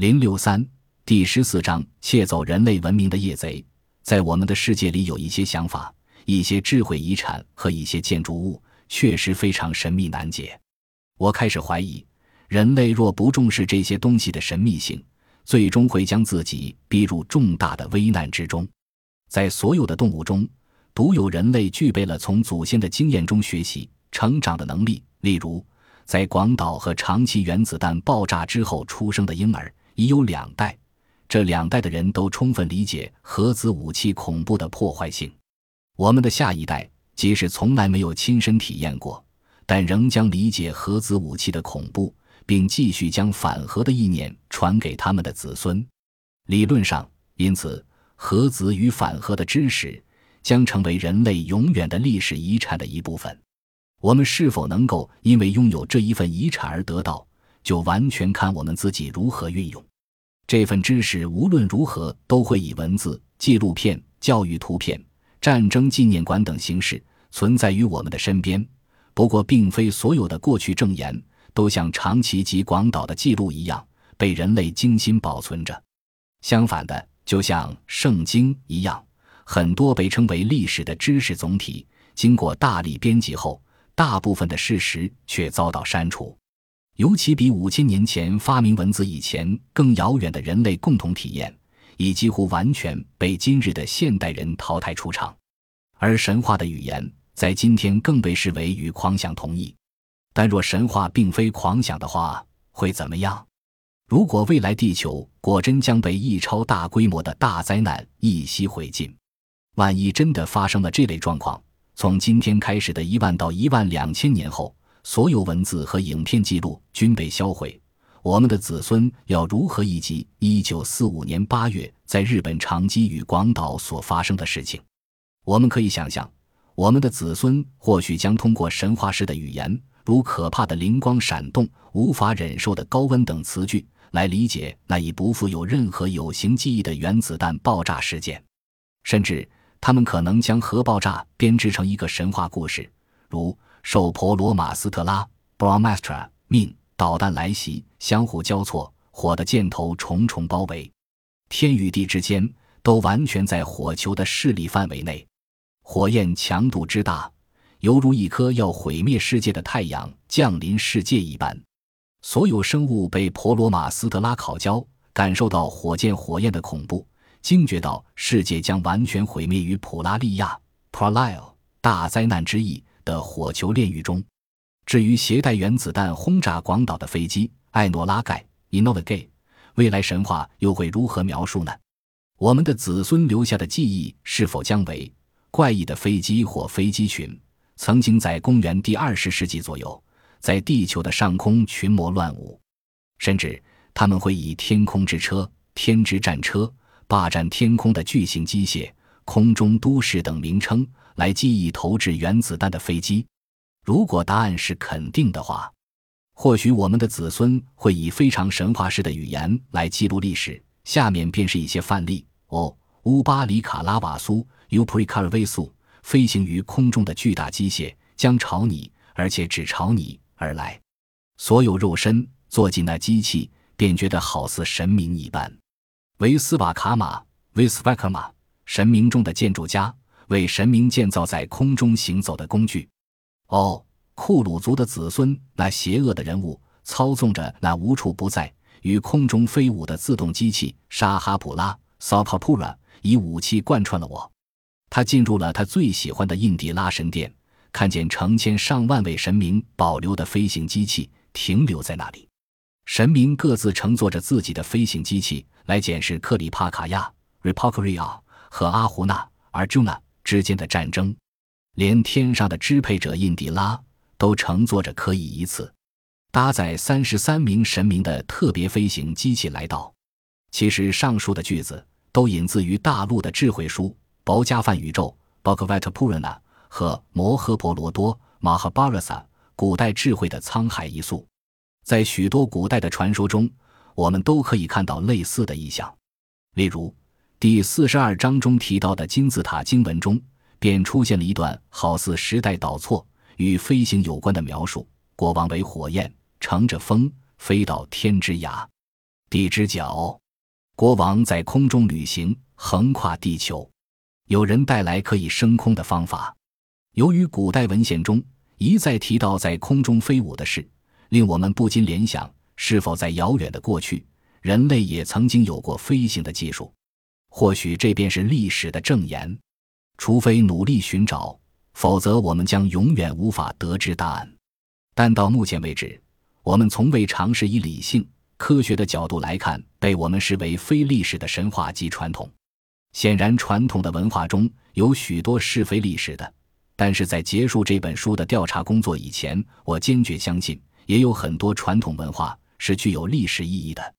零六三第十四章窃走人类文明的夜贼，在我们的世界里有一些想法、一些智慧遗产和一些建筑物，确实非常神秘难解。我开始怀疑，人类若不重视这些东西的神秘性，最终会将自己逼入重大的危难之中。在所有的动物中，独有人类具备了从祖先的经验中学习、成长的能力。例如，在广岛和长崎原子弹爆炸之后出生的婴儿。已有两代，这两代的人都充分理解核子武器恐怖的破坏性。我们的下一代即使从来没有亲身体验过，但仍将理解核子武器的恐怖，并继续将反核的意念传给他们的子孙。理论上，因此，核子与反核的知识将成为人类永远的历史遗产的一部分。我们是否能够因为拥有这一份遗产而得到，就完全看我们自己如何运用。这份知识无论如何都会以文字、纪录片、教育图片、战争纪念馆等形式存在于我们的身边。不过，并非所有的过去证言都像长崎及广岛的记录一样被人类精心保存着。相反的，就像圣经一样，很多被称为历史的知识总体，经过大力编辑后，大部分的事实却遭到删除。尤其比五千年前发明文字以前更遥远的人类共同体验，已几乎完全被今日的现代人淘汰出场。而神话的语言在今天更被视为与狂想同义。但若神话并非狂想的话，会怎么样？如果未来地球果真将被一超大规模的大灾难一夕毁尽，万一真的发生了这类状况，从今天开始的一万到一万两千年后。所有文字和影片记录均被销毁，我们的子孙要如何忆及一九四五年八月在日本长崎与广岛所发生的事情？我们可以想象，我们的子孙或许将通过神话式的语言，如可怕的灵光闪动、无法忍受的高温等词句，来理解那已不负有任何有形记忆的原子弹爆炸事件。甚至，他们可能将核爆炸编织成一个神话故事，如。受婆罗马斯特拉 （Brahmastra） 命，导弹来袭，相互交错，火的箭头重重包围，天与地之间都完全在火球的势力范围内。火焰强度之大，犹如一颗要毁灭世界的太阳降临世界一般。所有生物被婆罗马斯特拉烤焦，感受到火箭火焰的恐怖，惊觉到世界将完全毁灭于普拉利亚 （Pralaya） 大灾难之意。的火球炼狱中，至于携带原子弹轰炸广岛的飞机艾诺拉盖 （Enola Gay），未来神话又会如何描述呢？我们的子孙留下的记忆是否将为怪异的飞机或飞机群，曾经在公元第二十世纪左右在地球的上空群魔乱舞？甚至他们会以“天空之车”“天之战车”“霸占天空的巨型机械”“空中都市”等名称。来记忆投掷原子弹的飞机。如果答案是肯定的话，或许我们的子孙会以非常神话式的语言来记录历史。下面便是一些范例：哦，乌巴里卡拉瓦苏 （Uprikaravisu） 飞行于空中的巨大机械将朝你，而且只朝你而来。所有肉身坐进那机器，便觉得好似神明一般。维斯瓦卡马 （Visvakama） 神明中的建筑家。为神明建造在空中行走的工具。哦，库鲁族的子孙，那邪恶的人物操纵着那无处不在与空中飞舞的自动机器沙哈普拉 （Sakapura） 以武器贯穿了我。他进入了他最喜欢的印第拉神殿，看见成千上万位神明保留的飞行机器停留在那里。神明各自乘坐着自己的飞行机器来检视克里帕卡亚 （Ripakuria） 和阿胡纳 （Arjuna）。之间的战争，连天上的支配者印第拉都乘坐着可以一次搭载三十三名神明的特别飞行机器来到。其实上述的句子都引自于大陆的智慧书《薄伽梵宇宙》（Bhagavat Purana） 和《摩诃婆罗多》（Mahabharata） 古代智慧的沧海一粟。在许多古代的传说中，我们都可以看到类似的意象，例如。第四十二章中提到的金字塔经文中，便出现了一段好似时代倒错与飞行有关的描述。国王为火焰，乘着风飞到天之涯。地之角，国王在空中旅行，横跨地球。有人带来可以升空的方法。由于古代文献中一再提到在空中飞舞的事，令我们不禁联想：是否在遥远的过去，人类也曾经有过飞行的技术？或许这便是历史的证言。除非努力寻找，否则我们将永远无法得知答案。但到目前为止，我们从未尝试以理性、科学的角度来看被我们视为非历史的神话及传统。显然，传统的文化中有许多是非历史的。但是在结束这本书的调查工作以前，我坚决相信，也有很多传统文化是具有历史意义的。